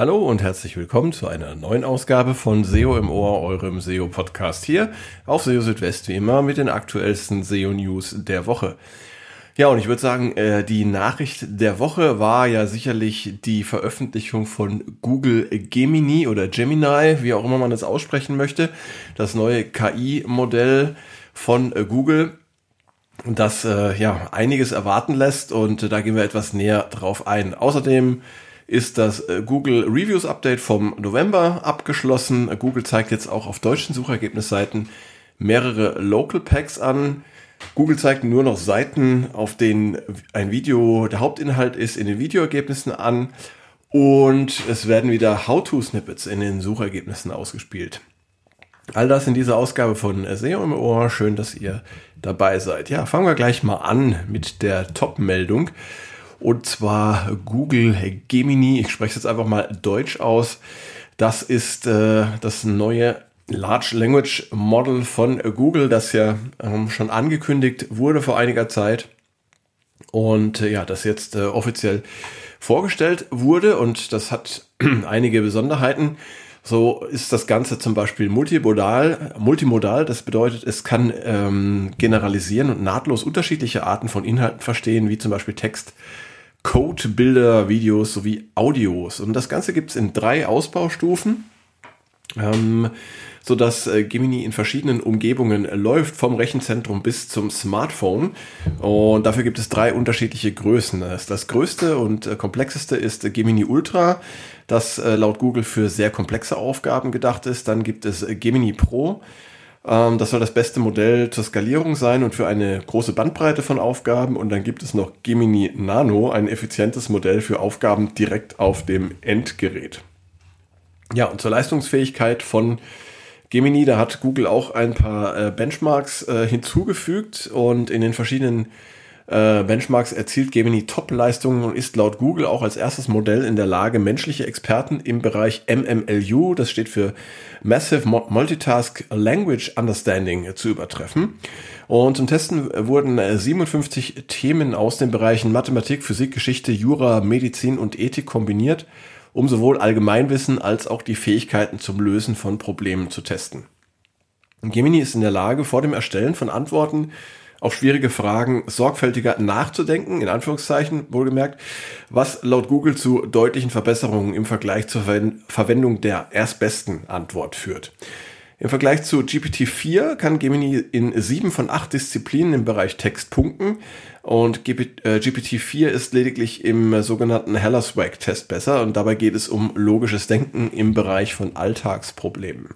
Hallo und herzlich willkommen zu einer neuen Ausgabe von SEO im Ohr, eurem SEO-Podcast hier auf SEO Südwest, wie immer mit den aktuellsten SEO-News der Woche. Ja, und ich würde sagen, äh, die Nachricht der Woche war ja sicherlich die Veröffentlichung von Google Gemini oder Gemini, wie auch immer man es aussprechen möchte, das neue KI-Modell von äh, Google, das äh, ja einiges erwarten lässt und äh, da gehen wir etwas näher drauf ein. Außerdem ist das äh, Google Reviews Update vom November abgeschlossen. Google zeigt jetzt auch auf deutschen Suchergebnisseiten mehrere Local Packs an. Google zeigt nur noch Seiten, auf denen ein Video der Hauptinhalt ist, in den Videoergebnissen an. Und es werden wieder How-To-Snippets in den Suchergebnissen ausgespielt. All das in dieser Ausgabe von SEO im Ohr. Schön, dass ihr dabei seid. Ja, fangen wir gleich mal an mit der Top-Meldung. Und zwar Google Gemini. Ich spreche es jetzt einfach mal Deutsch aus. Das ist äh, das neue Large Language Model von Google, das ja ähm, schon angekündigt wurde vor einiger Zeit. Und äh, ja, das jetzt äh, offiziell vorgestellt wurde und das hat einige Besonderheiten. So ist das Ganze zum Beispiel multimodal. Multimodal, das bedeutet, es kann ähm, generalisieren und nahtlos unterschiedliche Arten von Inhalten verstehen, wie zum Beispiel Text, Code, Bilder, Videos sowie Audios. Und das Ganze gibt es in drei Ausbaustufen. Ähm, so dass äh, Gemini in verschiedenen Umgebungen läuft, vom Rechenzentrum bis zum Smartphone. Und dafür gibt es drei unterschiedliche Größen. Das, das größte und äh, komplexeste ist Gemini Ultra, das äh, laut Google für sehr komplexe Aufgaben gedacht ist. Dann gibt es Gemini Pro. Ähm, das soll das beste Modell zur Skalierung sein und für eine große Bandbreite von Aufgaben. Und dann gibt es noch Gemini Nano, ein effizientes Modell für Aufgaben direkt auf dem Endgerät. Ja, und zur Leistungsfähigkeit von Gemini, da hat Google auch ein paar äh, Benchmarks äh, hinzugefügt und in den verschiedenen äh, Benchmarks erzielt Gemini Top-Leistungen und ist laut Google auch als erstes Modell in der Lage, menschliche Experten im Bereich MMLU, das steht für Massive Multitask Language Understanding, zu übertreffen. Und zum Testen wurden 57 äh, Themen aus den Bereichen Mathematik, Physik, Geschichte, Jura, Medizin und Ethik kombiniert um sowohl Allgemeinwissen als auch die Fähigkeiten zum Lösen von Problemen zu testen. Gemini ist in der Lage, vor dem Erstellen von Antworten auf schwierige Fragen sorgfältiger nachzudenken, in Anführungszeichen wohlgemerkt, was laut Google zu deutlichen Verbesserungen im Vergleich zur Verwendung der erstbesten Antwort führt. Im Vergleich zu GPT-4 kann Gemini in sieben von acht Disziplinen im Bereich Text punkten und GPT-4 äh, ist lediglich im sogenannten Hellerswag-Test besser und dabei geht es um logisches Denken im Bereich von Alltagsproblemen.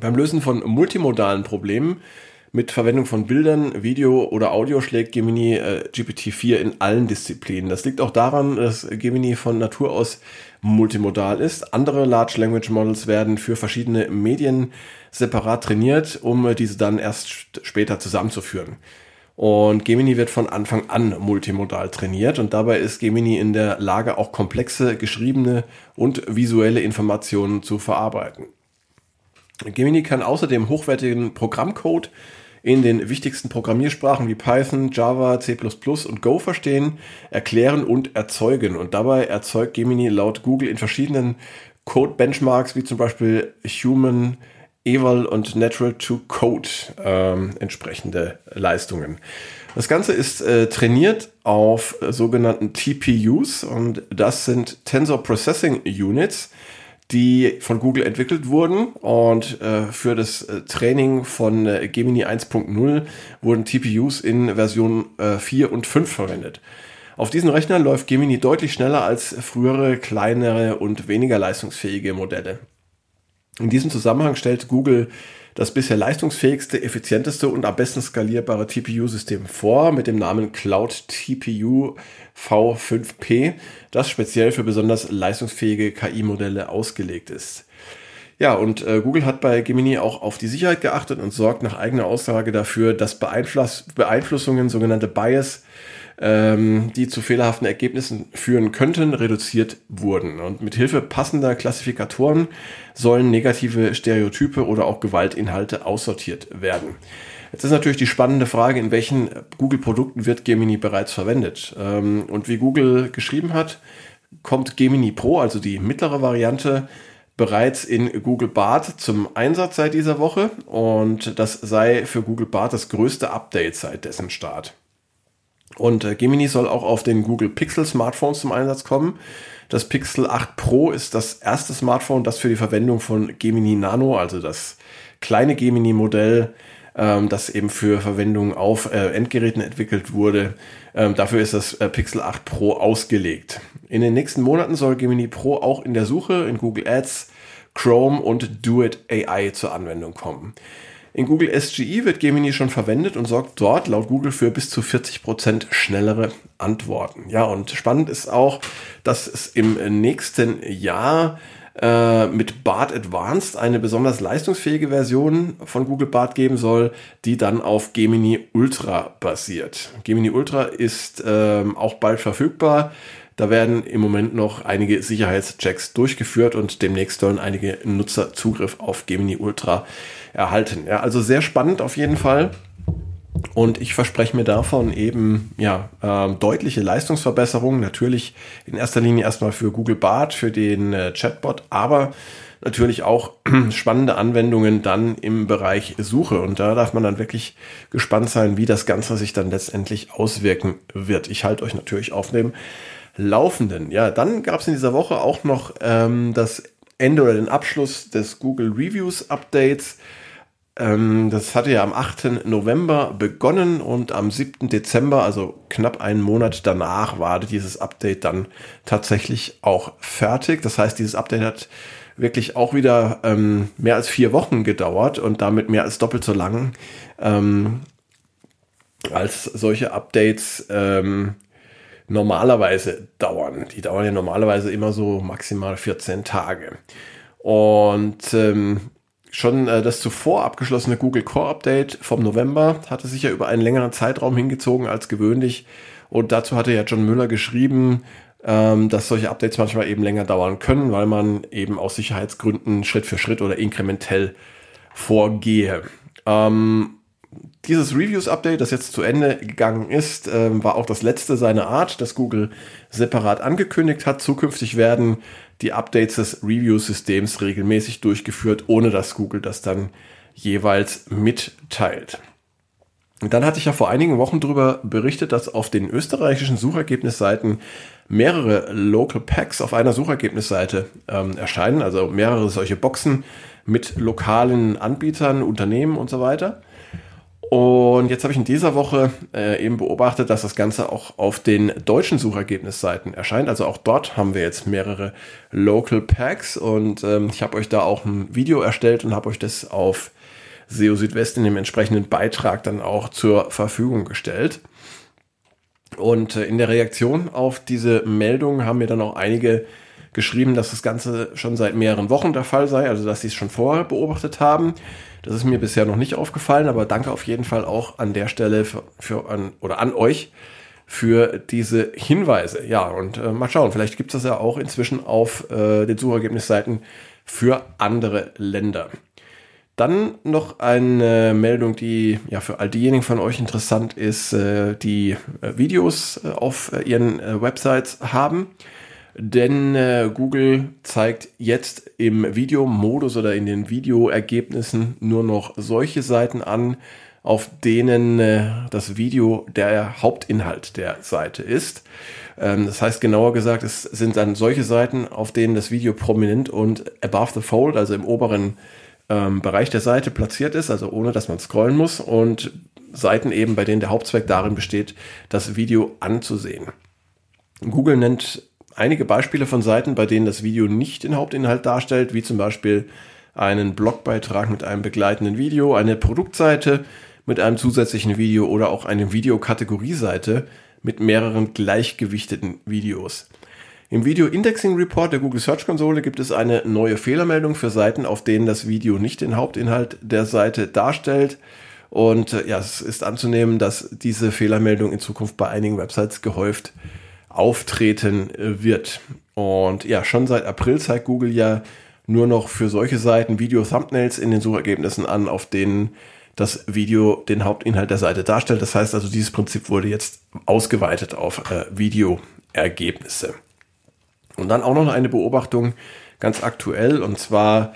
Beim Lösen von multimodalen Problemen mit Verwendung von Bildern, Video oder Audio schlägt Gemini äh, GPT-4 in allen Disziplinen. Das liegt auch daran, dass Gemini von Natur aus multimodal ist. Andere Large Language Models werden für verschiedene Medien separat trainiert, um diese dann erst später zusammenzuführen. Und Gemini wird von Anfang an multimodal trainiert und dabei ist Gemini in der Lage, auch komplexe geschriebene und visuelle Informationen zu verarbeiten. Gemini kann außerdem hochwertigen Programmcode in den wichtigsten Programmiersprachen wie Python, Java, C++ und Go verstehen, erklären und erzeugen. Und dabei erzeugt Gemini laut Google in verschiedenen Code-Benchmarks wie zum Beispiel Human, Eval und Natural to Code ähm, entsprechende Leistungen. Das Ganze ist äh, trainiert auf äh, sogenannten TPUs und das sind Tensor Processing Units die von Google entwickelt wurden. Und äh, für das äh, Training von äh, Gemini 1.0 wurden TPUs in Version 4 äh, und 5 verwendet. Auf diesen Rechnern läuft Gemini deutlich schneller als frühere, kleinere und weniger leistungsfähige Modelle. In diesem Zusammenhang stellt Google das bisher leistungsfähigste, effizienteste und am besten skalierbare TPU-System vor mit dem Namen Cloud TPU V5P, das speziell für besonders leistungsfähige KI-Modelle ausgelegt ist. Ja, und äh, Google hat bei Gemini auch auf die Sicherheit geachtet und sorgt nach eigener Aussage dafür, dass Beeinfluss Beeinflussungen, sogenannte Bias, ähm, die zu fehlerhaften Ergebnissen führen könnten, reduziert wurden. Und mit Hilfe passender Klassifikatoren sollen negative Stereotype oder auch Gewaltinhalte aussortiert werden. Jetzt ist natürlich die spannende Frage, in welchen Google-Produkten wird Gemini bereits verwendet? Ähm, und wie Google geschrieben hat, kommt Gemini Pro, also die mittlere Variante, bereits in Google Bart zum Einsatz seit dieser Woche und das sei für Google Bart das größte Update seit dessen Start. Und äh, Gemini soll auch auf den Google Pixel Smartphones zum Einsatz kommen. Das Pixel 8 Pro ist das erste Smartphone, das für die Verwendung von Gemini Nano, also das kleine Gemini-Modell, ähm, das eben für Verwendung auf äh, Endgeräten entwickelt wurde. Ähm, dafür ist das äh, Pixel 8 Pro ausgelegt. In den nächsten Monaten soll Gemini Pro auch in der Suche in Google Ads, Chrome und Do It AI zur Anwendung kommen. In Google SGE wird Gemini schon verwendet und sorgt dort laut Google für bis zu 40 Prozent schnellere Antworten. Ja, und spannend ist auch, dass es im nächsten Jahr äh, mit Bart Advanced eine besonders leistungsfähige Version von Google Bart geben soll, die dann auf Gemini Ultra basiert. Gemini Ultra ist ähm, auch bald verfügbar. Da werden im Moment noch einige Sicherheitschecks durchgeführt und demnächst sollen einige Nutzer Zugriff auf Gemini Ultra erhalten. Ja, also sehr spannend auf jeden Fall. Und ich verspreche mir davon eben ja äh, deutliche Leistungsverbesserungen. Natürlich in erster Linie erstmal für Google Bart, für den äh, Chatbot, aber natürlich auch spannende Anwendungen dann im Bereich Suche. Und da darf man dann wirklich gespannt sein, wie das Ganze sich dann letztendlich auswirken wird. Ich halte euch natürlich auf dem Laufenden. Ja, dann gab es in dieser Woche auch noch ähm, das Ende oder den Abschluss des Google Reviews Updates. Ähm, das hatte ja am 8. November begonnen und am 7. Dezember, also knapp einen Monat danach, war dieses Update dann tatsächlich auch fertig. Das heißt, dieses Update hat wirklich auch wieder ähm, mehr als vier Wochen gedauert und damit mehr als doppelt so lang ähm, als solche Updates ähm, normalerweise dauern. Die dauern ja normalerweise immer so maximal 14 Tage. Und ähm, schon äh, das zuvor abgeschlossene Google Core Update vom November hatte sich ja über einen längeren Zeitraum hingezogen als gewöhnlich. Und dazu hatte ja John Müller geschrieben, ähm, dass solche Updates manchmal eben länger dauern können, weil man eben aus Sicherheitsgründen Schritt für Schritt oder inkrementell vorgehe. Ähm, dieses Reviews-Update, das jetzt zu Ende gegangen ist, ähm, war auch das letzte seiner Art, das Google separat angekündigt hat. Zukünftig werden die Updates des Review-Systems regelmäßig durchgeführt, ohne dass Google das dann jeweils mitteilt. dann hatte ich ja vor einigen Wochen darüber berichtet, dass auf den österreichischen Suchergebnisseiten mehrere Local Packs auf einer Suchergebnisseite ähm, erscheinen, also mehrere solche Boxen mit lokalen Anbietern, Unternehmen und so weiter. Und jetzt habe ich in dieser Woche äh, eben beobachtet, dass das Ganze auch auf den deutschen Suchergebnisseiten erscheint. Also auch dort haben wir jetzt mehrere Local Packs und ähm, ich habe euch da auch ein Video erstellt und habe euch das auf SEO Südwest in dem entsprechenden Beitrag dann auch zur Verfügung gestellt. Und äh, in der Reaktion auf diese Meldung haben mir dann auch einige geschrieben, dass das Ganze schon seit mehreren Wochen der Fall sei, also dass sie es schon vorher beobachtet haben. Das ist mir bisher noch nicht aufgefallen, aber danke auf jeden Fall auch an der Stelle für, für an, oder an euch für diese Hinweise. Ja, und äh, mal schauen, vielleicht gibt es das ja auch inzwischen auf äh, den Suchergebnisseiten für andere Länder. Dann noch eine Meldung, die ja für all diejenigen von euch interessant ist, äh, die äh, Videos äh, auf äh, ihren Websites haben. Denn äh, Google zeigt jetzt im Videomodus oder in den Videoergebnissen nur noch solche Seiten an, auf denen äh, das Video der Hauptinhalt der Seite ist. Ähm, das heißt genauer gesagt, es sind dann solche Seiten, auf denen das Video prominent und above the fold, also im oberen ähm, Bereich der Seite platziert ist, also ohne dass man scrollen muss und Seiten eben, bei denen der Hauptzweck darin besteht, das Video anzusehen. Google nennt einige Beispiele von Seiten, bei denen das Video nicht den Hauptinhalt darstellt, wie zum Beispiel einen Blogbeitrag mit einem begleitenden Video, eine Produktseite mit einem zusätzlichen Video oder auch eine Videokategorieseite mit mehreren gleichgewichteten Videos. Im Video Indexing Report der Google Search Konsole gibt es eine neue Fehlermeldung für Seiten, auf denen das Video nicht den Hauptinhalt der Seite darstellt. Und äh, ja, es ist anzunehmen, dass diese Fehlermeldung in Zukunft bei einigen Websites gehäuft auftreten äh, wird. Und ja, schon seit April zeigt Google ja nur noch für solche Seiten Video-Thumbnails in den Suchergebnissen an, auf denen das Video den Hauptinhalt der Seite darstellt. Das heißt also, dieses Prinzip wurde jetzt ausgeweitet auf äh, Videoergebnisse. Und dann auch noch eine Beobachtung ganz aktuell und zwar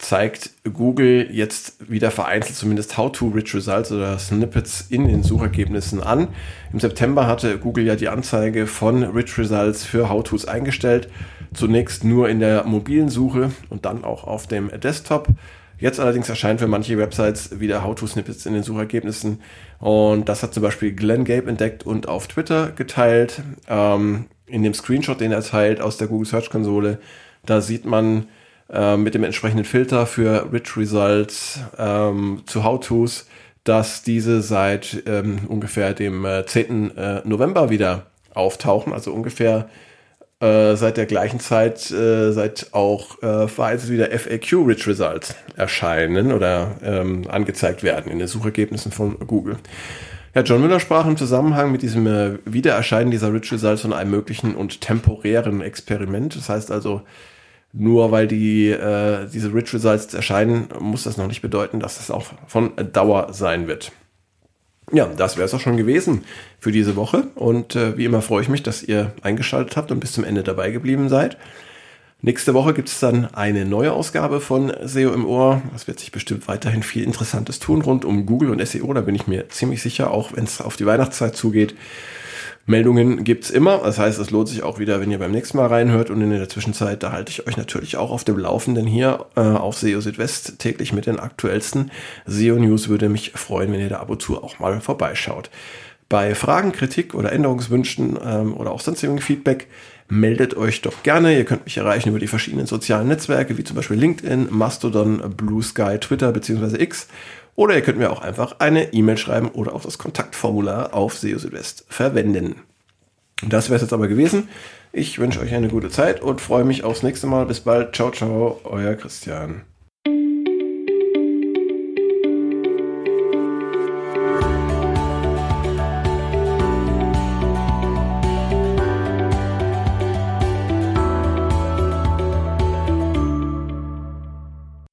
zeigt Google jetzt wieder vereinzelt zumindest How-to-Rich Results oder Snippets in den Suchergebnissen an. Im September hatte Google ja die Anzeige von Rich Results für How-Tos eingestellt. Zunächst nur in der mobilen Suche und dann auch auf dem Desktop. Jetzt allerdings erscheint für manche Websites wieder How-to-Snippets in den Suchergebnissen. Und das hat zum Beispiel Glenn Gabe entdeckt und auf Twitter geteilt. Ähm, in dem Screenshot, den er teilt aus der Google Search Konsole, da sieht man äh, mit dem entsprechenden Filter für Rich Results ähm, zu How-Tos, dass diese seit ähm, ungefähr dem äh, 10. Äh, November wieder auftauchen, also ungefähr äh, seit der gleichen Zeit, äh, seit auch äh, wieder FAQ Rich Results erscheinen oder ähm, angezeigt werden in den Suchergebnissen von Google. Ja, John Müller sprach im Zusammenhang mit diesem äh, Wiedererscheinen dieser Rich Results von einem möglichen und temporären Experiment. Das heißt also, nur weil die, äh, diese Rich Results erscheinen, muss das noch nicht bedeuten, dass das auch von Dauer sein wird. Ja, das wäre es auch schon gewesen für diese Woche. Und äh, wie immer freue ich mich, dass ihr eingeschaltet habt und bis zum Ende dabei geblieben seid. Nächste Woche gibt es dann eine neue Ausgabe von SEO im Ohr. Es wird sich bestimmt weiterhin viel Interessantes tun rund um Google und SEO. Da bin ich mir ziemlich sicher, auch wenn es auf die Weihnachtszeit zugeht. Meldungen gibt's immer. Das heißt, es lohnt sich auch wieder, wenn ihr beim nächsten Mal reinhört. Und in der Zwischenzeit, da halte ich euch natürlich auch auf dem Laufenden hier äh, auf SEO Südwest täglich mit den aktuellsten SEO-News. Würde mich freuen, wenn ihr da ab und zu auch mal vorbeischaut. Bei Fragen, Kritik oder Änderungswünschen ähm, oder auch sonstigen Feedback meldet euch doch gerne. Ihr könnt mich erreichen über die verschiedenen sozialen Netzwerke, wie zum Beispiel LinkedIn, Mastodon, Blue Sky, Twitter bzw. X oder ihr könnt mir auch einfach eine E-Mail schreiben oder auch das Kontaktformular auf SEO Südwest verwenden. Das wäre es jetzt aber gewesen. Ich wünsche euch eine gute Zeit und freue mich aufs nächste Mal. Bis bald. Ciao, ciao, euer Christian.